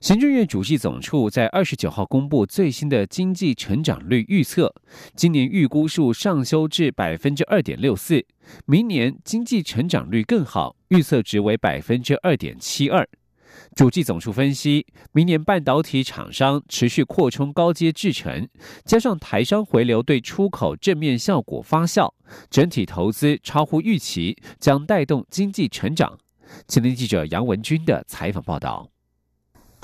行政院主计总处在二十九号公布最新的经济成长率预测，今年预估数上修至百分之二点六四，明年经济成长率更好，预测值为百分之二点七二。主计总处分析，明年半导体厂商持续扩充高阶制程，加上台商回流对出口正面效果发酵，整体投资超乎预期，将带动经济成长。前天记者杨文军的采访报道。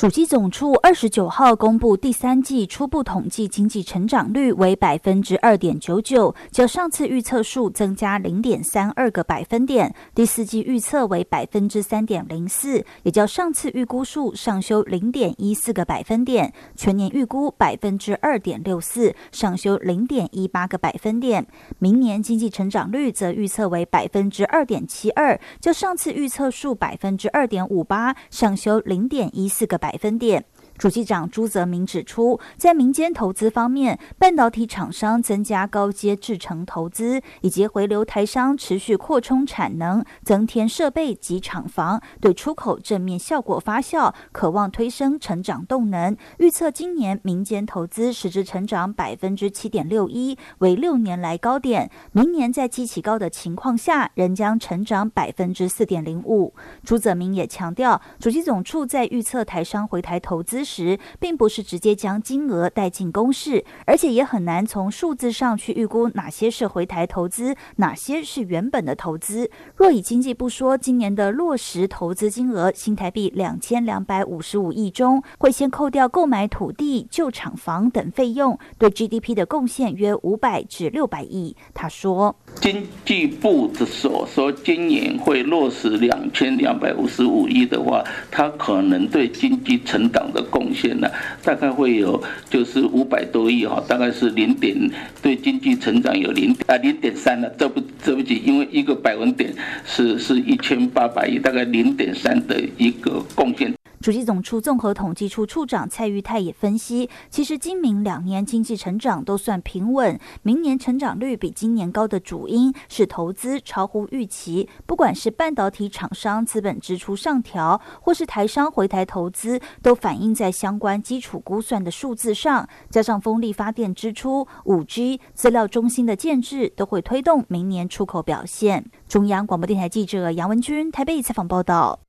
主机总处二十九号公布第三季初步统计经济成长率为百分之二点九九，较上次预测数增加零点三二个百分点。第四季预测为百分之三点零四，也较上次预估数上修零点一四个百分点。全年预估百分之二点六四，上修零点一八个百分点。明年经济成长率则预测为百分之二点七二，较上次预测数百分之二点五八，上修零点一四个百。百分点。主机长朱泽明指出，在民间投资方面，半导体厂商增加高阶制程投资，以及回流台商持续扩充产能、增添设备及厂房，对出口正面效果发酵，渴望推升成长动能。预测今年民间投资实质成长百分之七点六一，为六年来高点。明年在基期高的情况下，仍将成长百分之四点零五。朱泽明也强调，主机总处在预测台商回台投资。时，并不是直接将金额带进公式，而且也很难从数字上去预估哪些是回台投资，哪些是原本的投资。若以经济部说，今年的落实投资金额新台币两千两百五十五亿中，会先扣掉购买土地、旧厂房等费用，对 GDP 的贡献约五百至六百亿。他说，经济部的所说今年会落实两千两百五十五亿的话，它可能对经济成长的。贡献呢，大概会有就是五百多亿哈，大概是零点对经济成长有零啊零点三了，这不这不起，因为一个百分点是是一千八百亿，大概零点三的一个贡献。主机总处综合统计处处长蔡玉泰也分析，其实今明两年经济成长都算平稳，明年成长率比今年高的主因是投资超乎预期。不管是半导体厂商资本支出上调，或是台商回台投资，都反映在相关基础估算的数字上。加上风力发电支出、五 G 资料中心的建制，都会推动明年出口表现。中央广播电台记者杨文君台北采访报道。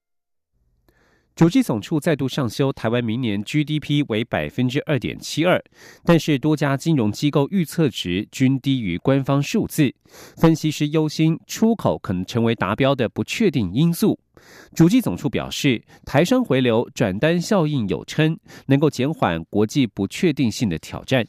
主计总处再度上修台湾明年 GDP 为百分之二点七二，但是多家金融机构预测值均低于官方数字。分析师忧心出口可能成为达标的不确定因素。主计总处表示，台商回流转单效应有称，能够减缓国际不确定性的挑战。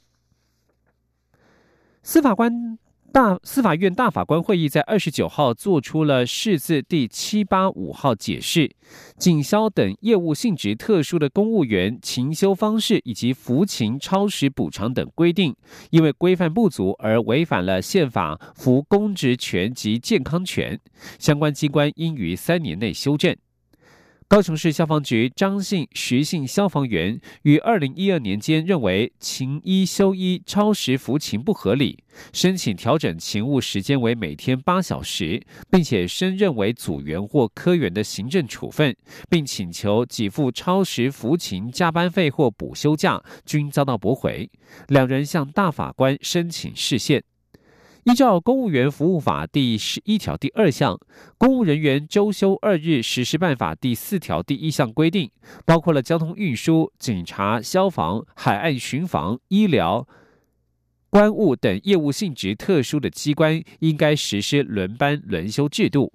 司法官。大司法院大法官会议在二十九号做出了释字第七八五号解释，警消等业务性质特殊的公务员勤休方式以及服勤超时补偿等规定，因为规范不足而违反了宪法服公职权及健康权，相关机关应于三年内修正。高雄市消防局张姓徐姓消防员于二零一二年间认为勤一休一超时服勤不合理，申请调整勤务时间为每天八小时，并且升任为组员或科员的行政处分，并请求给付超时服勤加班费或补休假，均遭到驳回。两人向大法官申请释宪。依照《公务员服务法》第十一条第二项，《公务人员周休二日实施办法》第四条第一项规定，包括了交通运输、警察、消防、海岸巡防、医疗、关务等业务性质特殊的机关，应该实施轮班轮休制度。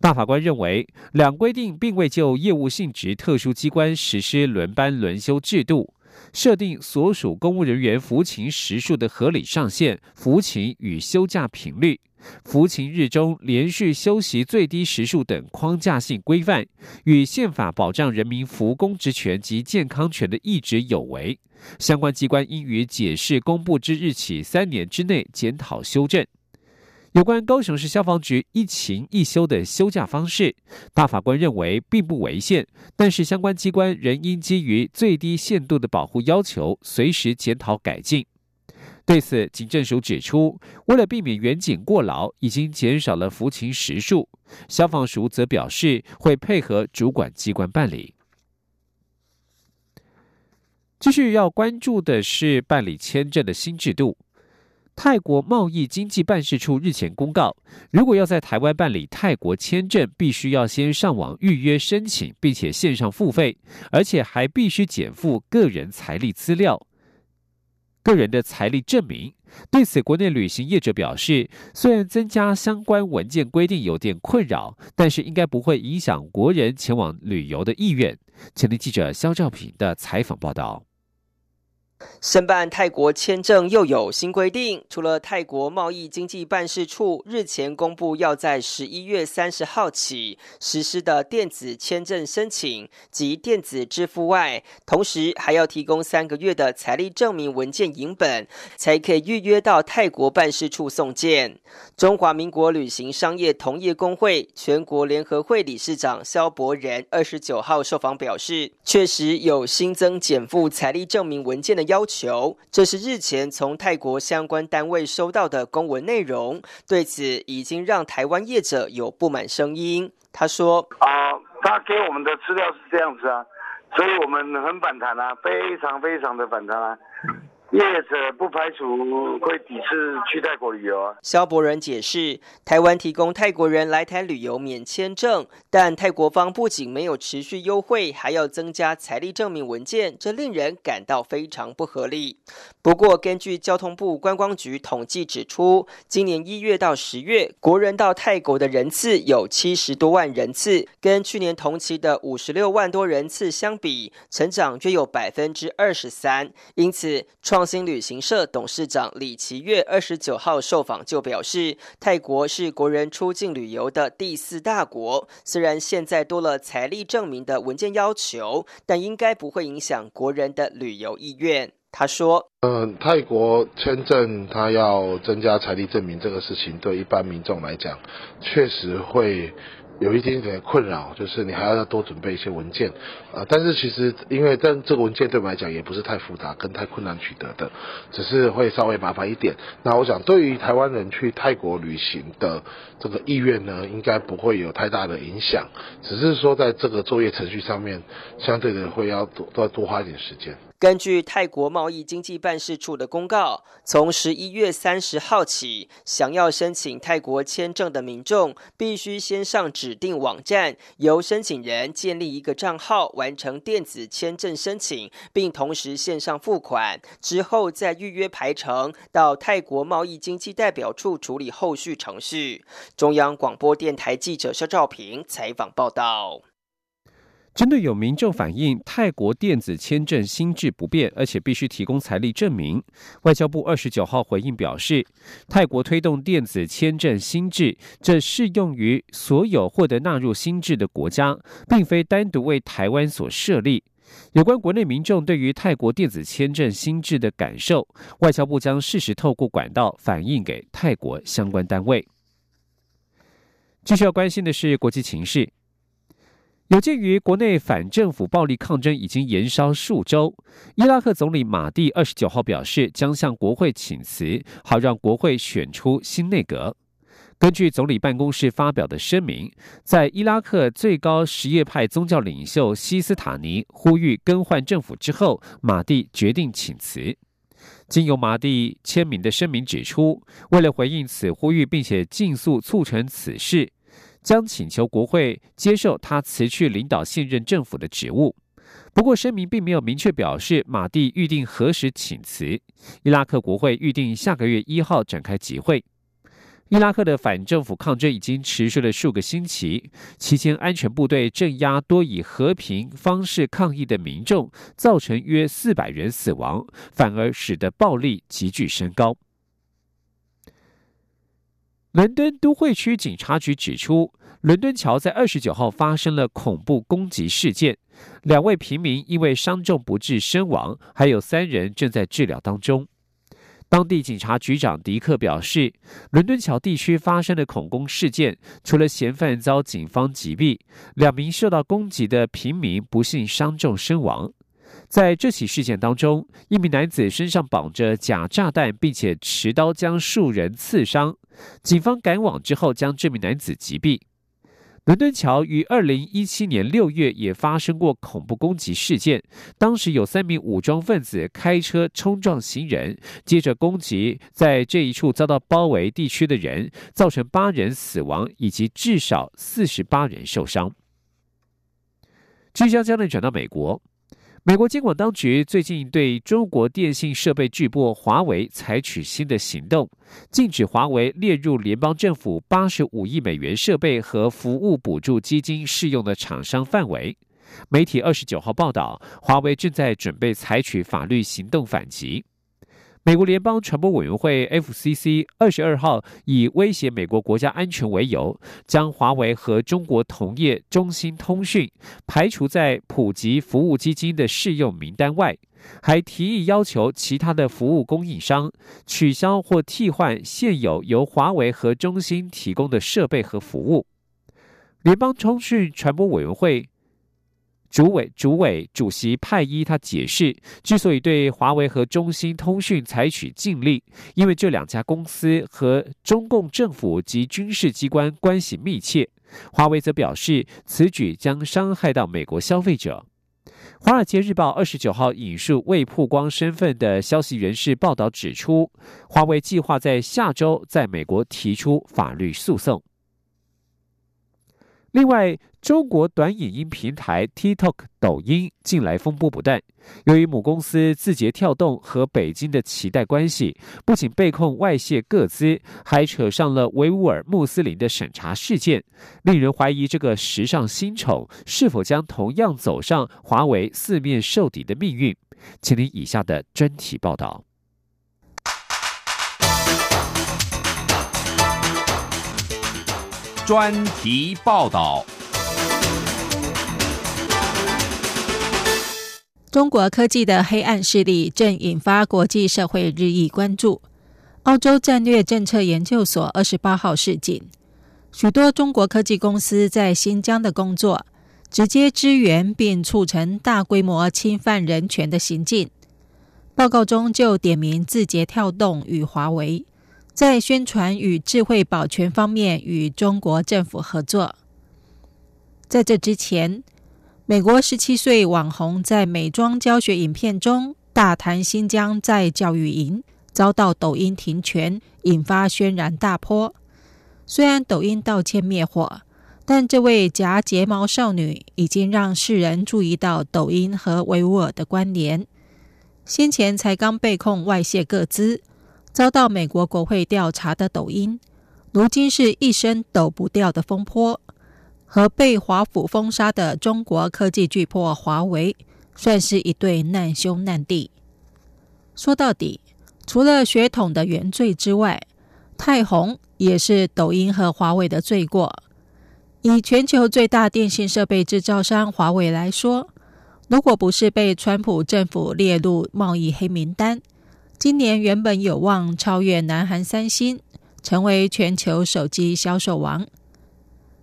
大法官认为，两规定并未就业务性质特殊机关实施轮班轮休制度。设定所属公务人员服勤时数的合理上限、服勤与休假频率、服勤日中连续休息最低时数等框架性规范，与宪法保障人民服公职权及健康权的意志有违。相关机关应于解释公布之日起三年之内检讨修正。有关高雄市消防局一勤一休的休假方式，大法官认为并不违宪，但是相关机关仍应基于最低限度的保护要求，随时检讨改进。对此，警政署指出，为了避免员警过劳，已经减少了服勤时数。消防署则表示会配合主管机关办理。继续要关注的是办理签证的新制度。泰国贸易经济办事处日前公告，如果要在台湾办理泰国签证，必须要先上网预约申请，并且线上付费，而且还必须减负个人财力资料、个人的财力证明。对此，国内旅行业者表示，虽然增加相关文件规定有点困扰，但是应该不会影响国人前往旅游的意愿。前天记者肖兆平的采访报道。申办泰国签证又有新规定，除了泰国贸易经济办事处日前公布要在十一月三十号起实施的电子签证申请及电子支付外，同时还要提供三个月的财力证明文件影本，才可以预约到泰国办事处送件。中华民国旅行商业同业工会全国联合会理事长肖伯仁二十九号受访表示，确实有新增减负财力证明文件的。要求，这是日前从泰国相关单位收到的公文内容。对此，已经让台湾业者有不满声音。他说：“啊，他给我们的资料是这样子啊，所以我们很反弹啊，非常非常的反弹啊。”业者不排除会抵制去泰国旅游啊。肖伯仁解释，台湾提供泰国人来台旅游免签证，但泰国方不仅没有持续优惠，还要增加财力证明文件，这令人感到非常不合理。不过，根据交通部观光局统计指出，今年一月到十月，国人到泰国的人次有七十多万人次，跟去年同期的五十六万多人次相比，成长约有百分之二十三。因此，创创新旅行社董事长李奇月二十九号受访就表示，泰国是国人出境旅游的第四大国。虽然现在多了财力证明的文件要求，但应该不会影响国人的旅游意愿。他说：“嗯，泰国签证他要增加财力证明这个事情，对一般民众来讲，确实会。”有一点点困扰，就是你还要多准备一些文件，啊，但是其实因为但这个文件对我们来讲也不是太复杂跟太困难取得的，只是会稍微麻烦一点。那我想对于台湾人去泰国旅行的这个意愿呢，应该不会有太大的影响，只是说在这个作业程序上面，相对的会要多多多花一点时间。根据泰国贸易经济办事处的公告，从十一月三十号起，想要申请泰国签证的民众，必须先上指定网站，由申请人建立一个账号，完成电子签证申请，并同时线上付款，之后再预约排程，到泰国贸易经济代表处处理后续程序。中央广播电台记者肖兆平采访报道。针对有民众反映泰国电子签证新制不便，而且必须提供财力证明，外交部二十九号回应表示，泰国推动电子签证新制，这适用于所有获得纳入新制的国家，并非单独为台湾所设立。有关国内民众对于泰国电子签证新制的感受，外交部将适时透过管道反映给泰国相关单位。继续要关心的是国际情势。有鉴于国内反政府暴力抗争已经延烧数周，伊拉克总理马蒂二十九号表示将向国会请辞，好让国会选出新内阁。根据总理办公室发表的声明，在伊拉克最高什叶派宗教领袖西斯塔尼呼吁更换政府之后，马蒂决定请辞。经由马蒂签名的声明指出，为了回应此呼吁，并且尽速促成此事。将请求国会接受他辞去领导现任政府的职务。不过，声明并没有明确表示马蒂预定何时请辞。伊拉克国会预定下个月一号展开集会。伊拉克的反政府抗争已经持续了数个星期，期间安全部队镇压多以和平方式抗议的民众，造成约四百人死亡，反而使得暴力急剧升高。伦敦都会区警察局指出，伦敦桥在二十九号发生了恐怖攻击事件，两位平民因为伤重不治身亡，还有三人正在治疗当中。当地警察局长迪克表示，伦敦桥地区发生的恐攻事件，除了嫌犯遭警方击毙，两名受到攻击的平民不幸伤重身亡。在这起事件当中，一名男子身上绑着假炸弹，并且持刀将数人刺伤。警方赶往之后，将这名男子击毙。伦敦桥于二零一七年六月也发生过恐怖攻击事件，当时有三名武装分子开车冲撞行人，接着攻击在这一处遭到包围地区的人，造成八人死亡以及至少四十八人受伤。聚焦焦点转到美国。美国监管当局最近对中国电信设备巨擘华为采取新的行动，禁止华为列入联邦政府八十五亿美元设备和服务补助基金适用的厂商范围。媒体二十九号报道，华为正在准备采取法律行动反击。美国联邦传播委员会 （FCC） 二十二号以威胁美国国家安全为由，将华为和中国同业中兴通讯排除在普及服务基金的适用名单外，还提议要求其他的服务供应商取消或替换现有由华为和中兴提供的设备和服务。联邦通讯传播委员会。主委主委主席派伊他解释，之所以对华为和中兴通讯采取禁令，因为这两家公司和中共政府及军事机关关系密切。华为则表示，此举将伤害到美国消费者。华尔街日报二十九号引述未曝光身份的消息人士报道指出，华为计划在下周在美国提出法律诉讼。另外，中国短影音平台 TikTok 抖音近来风波不断。由于母公司字节跳动和北京的脐带关系，不仅被控外泄各资，还扯上了维吾尔穆斯林的审查事件，令人怀疑这个时尚新宠是否将同样走上华为四面受敌的命运。请您以下的专题报道。专题报道：中国科技的黑暗势力正引发国际社会日益关注。澳洲战略政策研究所二十八号示警，许多中国科技公司在新疆的工作，直接支援并促成大规模侵犯人权的行径。报告中就点名字节跳动与华为。在宣传与智慧保全方面与中国政府合作。在这之前，美国十七岁网红在美妆教学影片中大谈新疆在教育营，遭到抖音停权，引发轩然大波。虽然抖音道歉灭火，但这位夹睫毛少女已经让世人注意到抖音和维吾尔的关联。先前才刚被控外泄各资。遭到美国国会调查的抖音，如今是一声抖不掉的风波，和被华府封杀的中国科技巨擘华为，算是一对难兄难弟。说到底，除了血统的原罪之外，太红也是抖音和华为的罪过。以全球最大电信设备制造商华为来说，如果不是被川普政府列入贸易黑名单，今年原本有望超越南韩三星，成为全球手机销售王，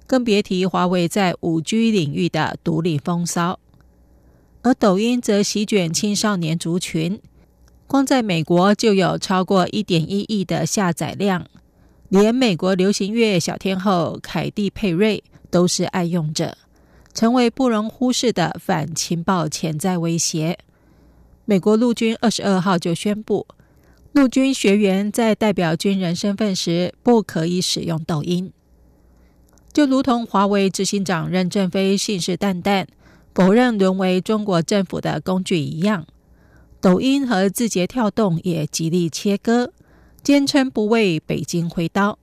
更别提华为在五 G 领域的独立风骚。而抖音则席卷青少年族群，光在美国就有超过一点一亿的下载量，连美国流行乐小天后凯蒂佩瑞都是爱用者，成为不容忽视的反情报潜在威胁。美国陆军二十二号就宣布，陆军学员在代表军人身份时不可以使用抖音。就如同华为执行长任正非信誓旦旦否认沦为中国政府的工具一样，抖音和字节跳动也极力切割，坚称不为北京挥刀。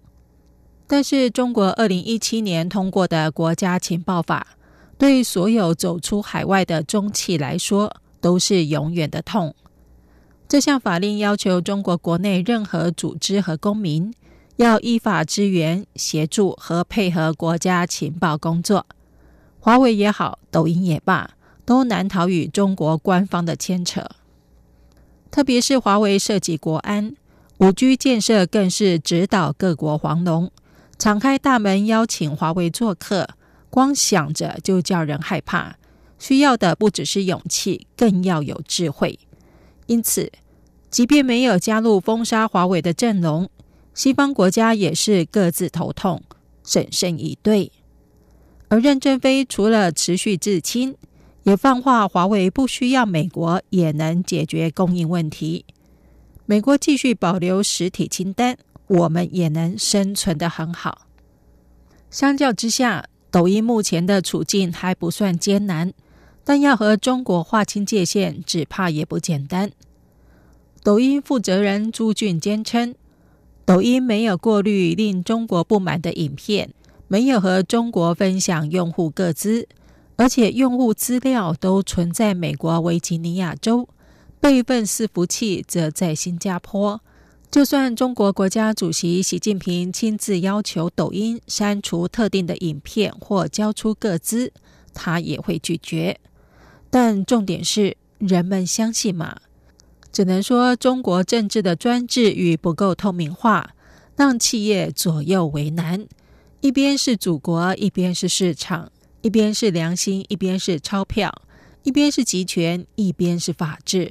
但是，中国二零一七年通过的国家情报法，对所有走出海外的中企来说，都是永远的痛。这项法令要求中国国内任何组织和公民，要依法支援、协助和配合国家情报工作。华为也好，抖音也罢，都难逃与中国官方的牵扯。特别是华为涉及国安，五 G 建设更是指导各国黄龙。敞开大门邀请华为做客，光想着就叫人害怕。需要的不只是勇气，更要有智慧。因此，即便没有加入封杀华为的阵容，西方国家也是各自头痛，审慎以对。而任正非除了持续自清，也放话华为不需要美国也能解决供应问题。美国继续保留实体清单。我们也能生存的很好。相较之下，抖音目前的处境还不算艰难，但要和中国划清界限，只怕也不简单。抖音负责人朱俊坚称，抖音没有过滤令中国不满的影片，没有和中国分享用户个资，而且用户资料都存在美国维吉尼亚州，备份伺服器则在新加坡。就算中国国家主席习近平亲自要求抖音删除特定的影片或交出个资，他也会拒绝。但重点是，人们相信吗？只能说中国政治的专制与不够透明化，让企业左右为难。一边是祖国，一边是市场；一边是良心，一边是钞票；一边是集权，一边是法治。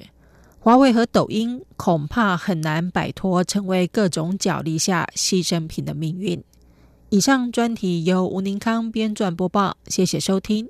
华为和抖音恐怕很难摆脱成为各种角力下牺牲品的命运。以上专题由吴宁康编撰播报，谢谢收听。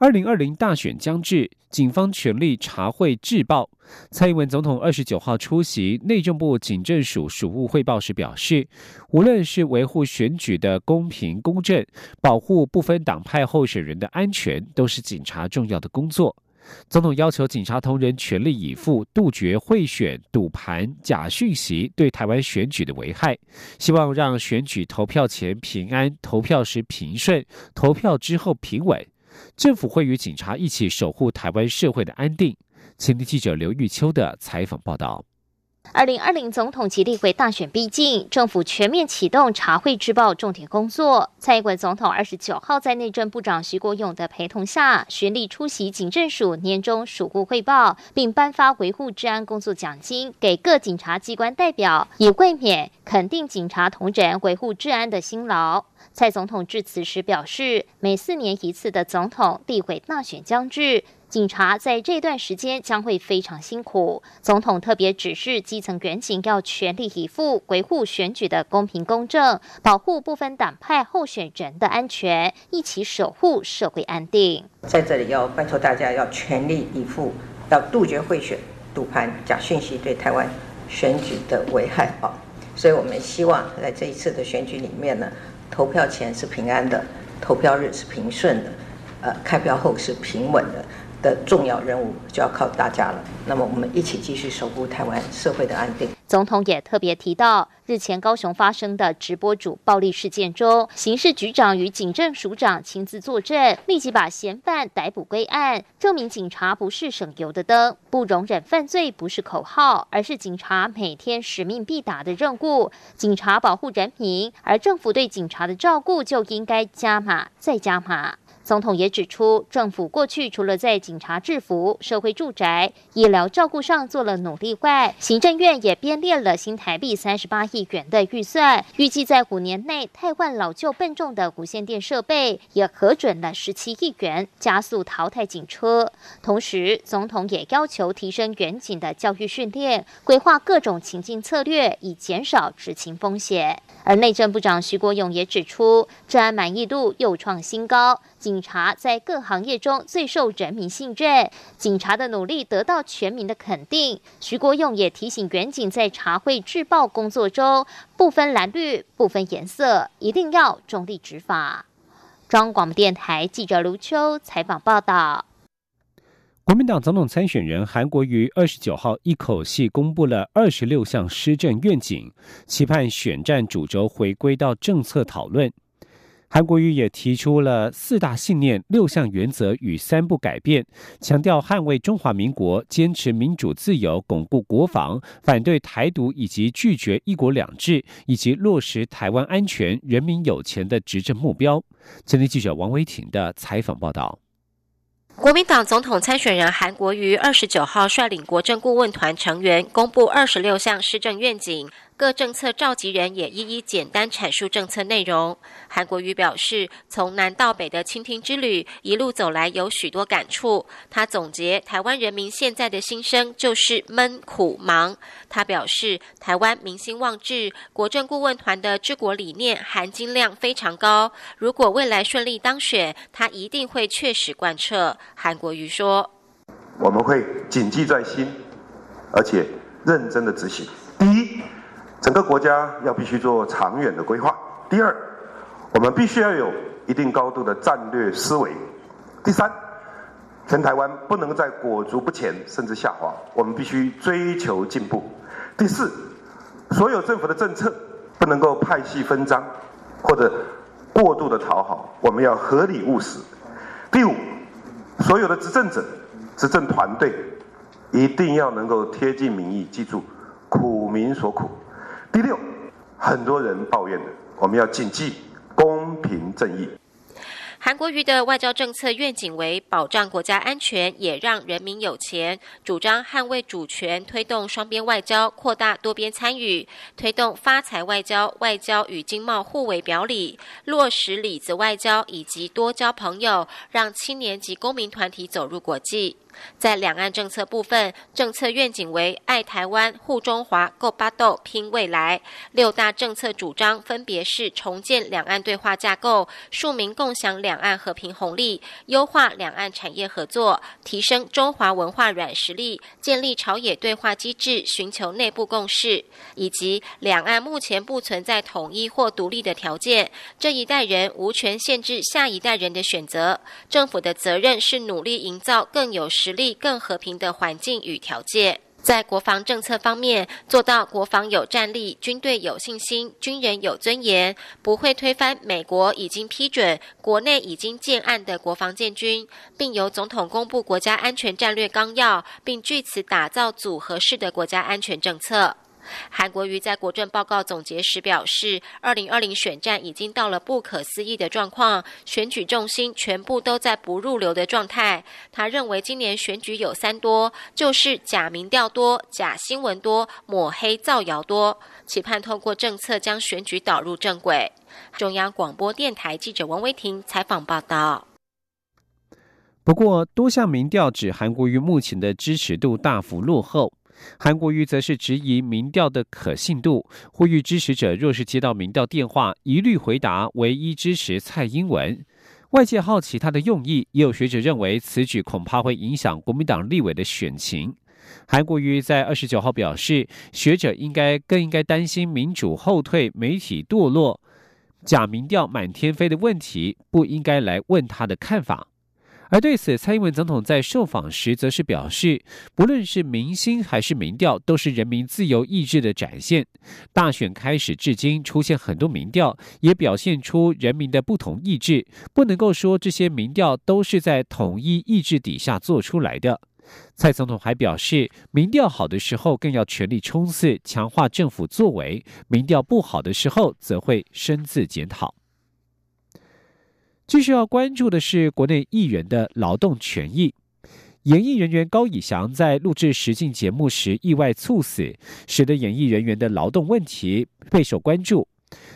二零二零大选将至，警方全力查会制暴。蔡英文总统二十九号出席内政部警政署署务汇报时表示，无论是维护选举的公平公正，保护不分党派候选人的安全，都是警察重要的工作。总统要求警察同仁全力以赴，杜绝贿选、赌盘、假讯息对台湾选举的危害。希望让选举投票前平安，投票时平顺，投票之后平稳。政府会与警察一起守护台湾社会的安定。前听记者刘玉秋的采访报道。二零二零总统及立委大选逼近，政府全面启动查会制报重点工作。蔡英文总统二十九号在内政部长徐国勇的陪同下，巡例出席警政署年终署务汇报，并颁发维护治安工作奖金给各警察机关代表，以慰勉肯定警察同仁维护治安的辛劳。蔡总统致辞时表示，每四年一次的总统立委大选将至。警察在这段时间将会非常辛苦。总统特别指示基层员警要全力以赴维护选举的公平公正，保护不分党派候选人的安全，一起守护社会安定。在这里要拜托大家要全力以赴，要杜绝贿选、赌盘、假讯息对台湾选举的危害啊！所以我们希望在这一次的选举里面呢，投票前是平安的，投票日是平顺的，呃，开票后是平稳的。的重要任务就要靠大家了。那么，我们一起继续守护台湾社会的安定。总统也特别提到，日前高雄发生的直播主暴力事件中，刑事局长与警政署长亲自作证，立即把嫌犯逮捕归案，证明警察不是省油的灯。不容忍犯罪不是口号，而是警察每天使命必达的任务。警察保护人民，而政府对警察的照顾就应该加码再加码。总统也指出，政府过去除了在警察制服、社会住宅、医疗照顾上做了努力外，行政院也编列了新台币三十八亿元的预算，预计在五年内汰换老旧笨重的无线电设备，也核准了十七亿元加速淘汰警车。同时，总统也要求提升远警的教育训练，规划各种情境策略，以减少执勤风险。而内政部长徐国勇也指出，治安满意度又创新高，警察在各行业中最受人民信任，警察的努力得到全民的肯定。徐国勇也提醒远警在查会制报工作中，不分蓝绿，不分颜色，一定要中立执法。中央广播电台记者卢秋采访报道。国民党总统参选人韩国瑜二十九号一口气公布了二十六项施政愿景，期盼选战主轴回归到政策讨论。韩国瑜也提出了四大信念、六项原则与三不改变，强调捍卫中华民国、坚持民主自由、巩固国防、反对台独以及拒绝一国两制，以及落实台湾安全、人民有钱的执政目标。今天记者王维婷的采访报道。国民党总统参选人韩国瑜二十九号率领国政顾问团成员公布二十六项施政愿景。各政策召集人也一一简单阐述政策内容。韩国瑜表示，从南到北的倾听之旅一路走来，有许多感触。他总结台湾人民现在的心声就是闷、苦、忙。他表示，台湾民心望治，国政顾问团的治国理念含金量非常高。如果未来顺利当选，他一定会确实贯彻。韩国瑜说：“我们会谨记在心，而且认真的执行。第一。”整个国家要必须做长远的规划。第二，我们必须要有一定高度的战略思维。第三，全台湾不能再裹足不前，甚至下滑，我们必须追求进步。第四，所有政府的政策不能够派系分赃或者过度的讨好，我们要合理务实。第五，所有的执政者、执政团队一定要能够贴近民意，记住苦民所苦。第六，很多人抱怨的，我们要谨记公平正义。韩国瑜的外交政策愿景为保障国家安全，也让人民有钱。主张捍卫主权，推动双边外交，扩大多边参与，推动发财外交，外交与经贸互为表里，落实里子外交以及多交朋友，让青年及公民团体走入国际。在两岸政策部分，政策愿景为爱台湾、护中华、够巴斗、拼未来。六大政策主张分别是重建两岸对话架构，庶民共享两岸和平红利，优化两岸产业合作，提升中华文化软实力，建立朝野对话机制，寻求内部共识，以及两岸目前不存在统一或独立的条件，这一代人无权限制下一代人的选择。政府的责任是努力营造更有实力、更和平的环境与条件，在国防政策方面做到国防有战力、军队有信心、军人有尊严，不会推翻美国已经批准、国内已经建案的国防建军，并由总统公布国家安全战略纲要，并据此打造组合式的国家安全政策。韩国瑜在国政报告总结时表示，二零二零选战已经到了不可思议的状况，选举重心全部都在不入流的状态。他认为今年选举有三多，就是假民调多、假新闻多、抹黑造谣多，期盼透过政策将选举导入正轨。中央广播电台记者王威婷采访报道。不过，多项民调指韩国瑜目前的支持度大幅落后。韩国瑜则是质疑民调的可信度，呼吁支持者若是接到民调电话，一律回答唯一支持蔡英文。外界好奇他的用意，也有学者认为此举恐怕会影响国民党立委的选情。韩国瑜在二十九号表示，学者应该更应该担心民主后退、媒体堕落、假民调满天飞的问题，不应该来问他的看法。而对此，蔡英文总统在受访时则是表示，不论是明星还是民调，都是人民自由意志的展现。大选开始至今，出现很多民调，也表现出人民的不同意志，不能够说这些民调都是在统一意志底下做出来的。蔡总统还表示，民调好的时候更要全力冲刺，强化政府作为；民调不好的时候，则会深自检讨。最需要关注的是国内艺人的劳动权益。演艺人员高以翔在录制实境节目时意外猝死，使得演艺人员的劳动问题备受关注。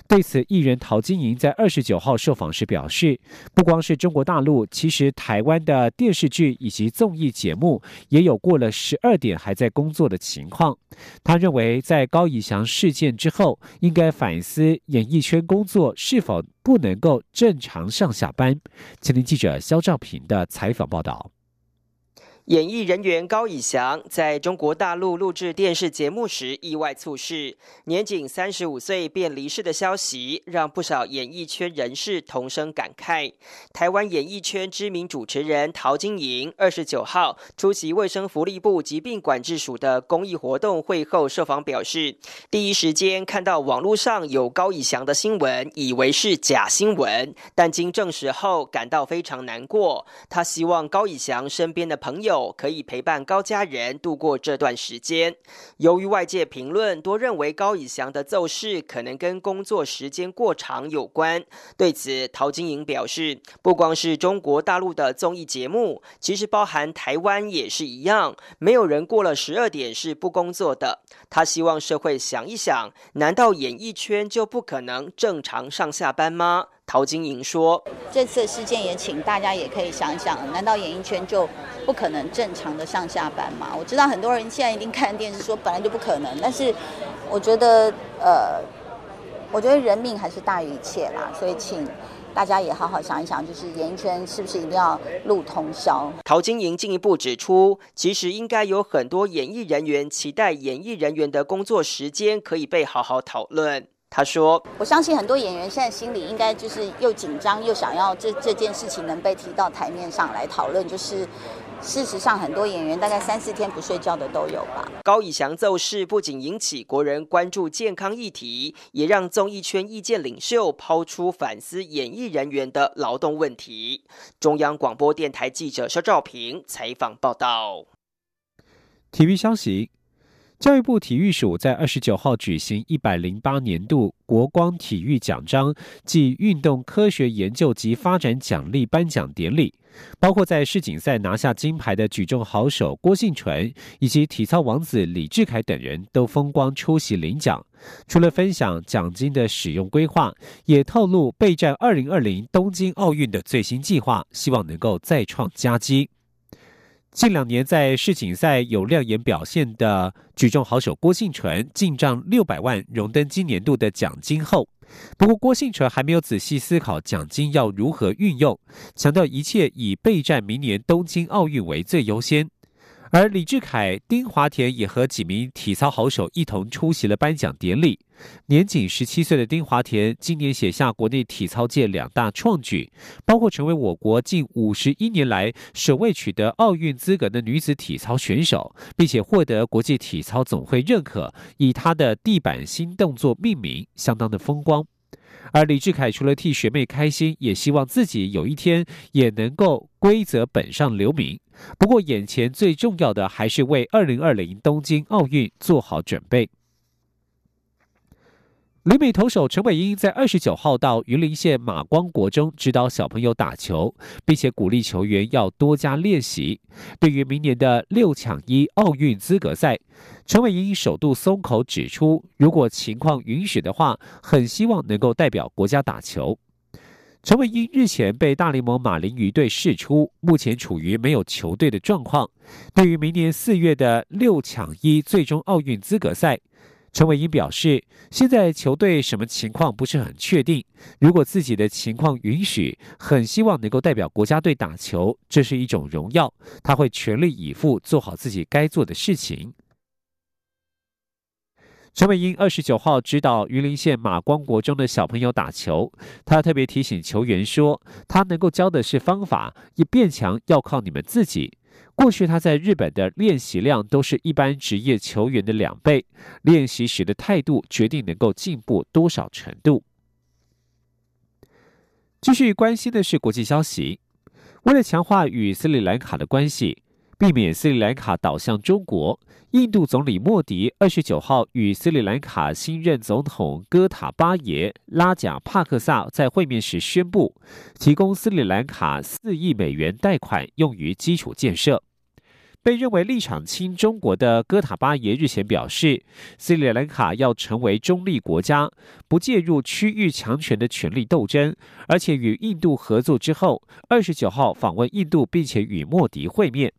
对此，艺人陶晶莹在二十九号受访时表示，不光是中国大陆，其实台湾的电视剧以及综艺节目也有过了十二点还在工作的情况。他认为，在高以翔事件之后，应该反思演艺圈工作是否不能够正常上下班。前天记者肖兆平的采访报道。演艺人员高以翔在中国大陆录制电视节目时意外猝逝，年仅三十五岁便离世的消息，让不少演艺圈人士同声感慨。台湾演艺圈知名主持人陶晶莹二十九号出席卫生福利部疾病管制署的公益活动会后受访表示，第一时间看到网络上有高以翔的新闻，以为是假新闻，但经证实后感到非常难过。他希望高以翔身边的朋友。可以陪伴高家人度过这段时间。由于外界评论多认为高以翔的奏事可能跟工作时间过长有关，对此陶晶莹表示，不光是中国大陆的综艺节目，其实包含台湾也是一样，没有人过了十二点是不工作的。他希望社会想一想，难道演艺圈就不可能正常上下班吗？陶晶莹说：“这次事件也请大家也可以想想，难道演艺圈就不可能正常的上下班吗？我知道很多人现在一定看电视说本来就不可能，但是我觉得，呃，我觉得人命还是大于一切啦，所以请大家也好好想一想，就是演艺圈是不是一定要录通宵？”陶晶莹进一步指出，其实应该有很多演艺人员期待演艺人员的工作时间可以被好好讨论。他说：“我相信很多演员现在心里应该就是又紧张又想要这这件事情能被提到台面上来讨论。就是事实上，很多演员大概三四天不睡觉的都有吧。”高以翔奏事不仅引起国人关注健康议题，也让综艺圈意见领袖抛出反思演艺人员的劳动问题。中央广播电台记者肖照平采访报道。体育消息。教育部体育署在二十九号举行一百零八年度国光体育奖章暨运动科学研究及发展奖励颁奖典礼，包括在世锦赛拿下金牌的举重好手郭信纯以及体操王子李志凯等人都风光出席领奖。除了分享奖金的使用规划，也透露备战二零二零东京奥运的最新计划，希望能够再创佳绩。近两年在世锦赛有亮眼表现的举重好手郭信纯进账六百万，荣登今年度的奖金后，不过郭信纯还没有仔细思考奖金要如何运用，强调一切以备战明年东京奥运为最优先。而李志凯、丁华田也和几名体操好手一同出席了颁奖典礼。年仅十七岁的丁华田今年写下国内体操界两大创举，包括成为我国近五十一年来首位取得奥运资格的女子体操选手，并且获得国际体操总会认可，以她的地板新动作命名，相当的风光。而李志凯除了替学妹开心，也希望自己有一天也能够规则本上留名。不过，眼前最重要的还是为二零二零东京奥运做好准备。旅美投手陈伟英在二十九号到云林县马光国中指导小朋友打球，并且鼓励球员要多加练习。对于明年的六抢一奥运资格赛，陈伟英首度松口指出，如果情况允许的话，很希望能够代表国家打球。陈伟英日前被大联盟马林鱼队释出，目前处于没有球队的状况。对于明年四月的六抢一最终奥运资格赛。陈伟英表示，现在球队什么情况不是很确定。如果自己的情况允许，很希望能够代表国家队打球，这是一种荣耀。他会全力以赴做好自己该做的事情。陈伟英二十九号指导榆林县马光国中的小朋友打球，他特别提醒球员说，他能够教的是方法，也变强要靠你们自己。过去他在日本的练习量都是一般职业球员的两倍，练习时的态度决定能够进步多少程度。继续关心的是国际消息，为了强化与斯里兰卡的关系。避免斯里兰卡倒向中国，印度总理莫迪二十九号与斯里兰卡新任总统戈塔巴耶拉贾帕克萨在会面时宣布，提供斯里兰卡四亿美元贷款用于基础建设。被认为立场亲中国的哥塔巴耶日前表示，斯里兰卡要成为中立国家，不介入区域强权的权力斗争，而且与印度合作之后，二十九号访问印度，并且与莫迪会面。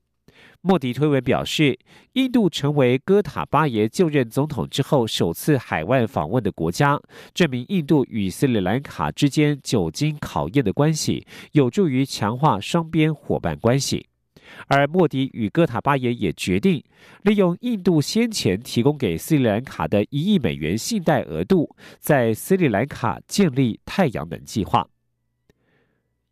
莫迪推文表示，印度成为哥塔巴耶就任总统之后首次海外访问的国家，证明印度与斯里兰卡之间久经考验的关系，有助于强化双边伙伴关系。而莫迪与哥塔巴耶也决定利用印度先前提供给斯里兰卡的一亿美元信贷额度，在斯里兰卡建立太阳能计划。